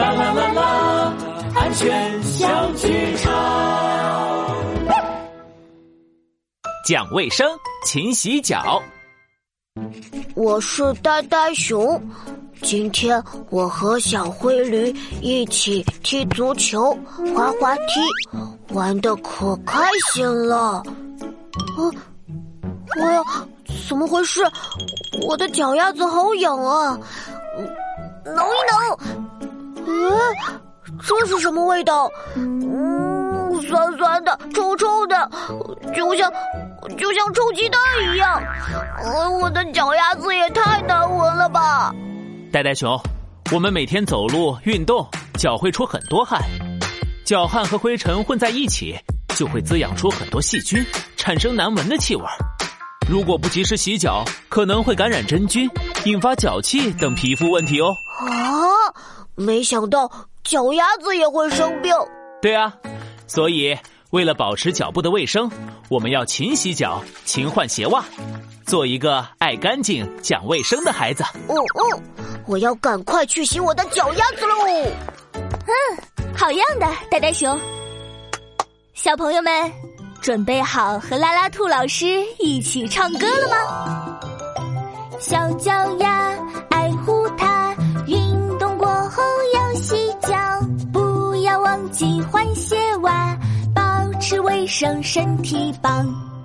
啦啦啦啦，安全小剧场。讲卫生，勤洗脚。我是呆呆熊，今天我和小灰驴一起踢足球、滑滑梯，玩的可开心了。啊，哎呀，怎么回事？我的脚丫子好痒啊！挠一挠，嗯，这是什么味道？嗯，酸酸的，臭臭的，就像就像臭鸡蛋一样。呃，我的脚丫子也太难闻了吧！呆呆熊，我们每天走路运动，脚会出很多汗，脚汗和灰尘混在一起，就会滋养出很多细菌，产生难闻的气味。如果不及时洗脚，可能会感染真菌，引发脚气等皮肤问题哦。啊，没想到脚丫子也会生病。对啊，所以为了保持脚部的卫生，我们要勤洗脚、勤换鞋袜，做一个爱干净、讲卫生的孩子。哦哦，我要赶快去洗我的脚丫子喽！嗯，好样的，呆呆熊。小朋友们，准备好和拉拉兔老师一起唱歌了吗？小脚丫喜欢洗碗，保持卫生身体棒。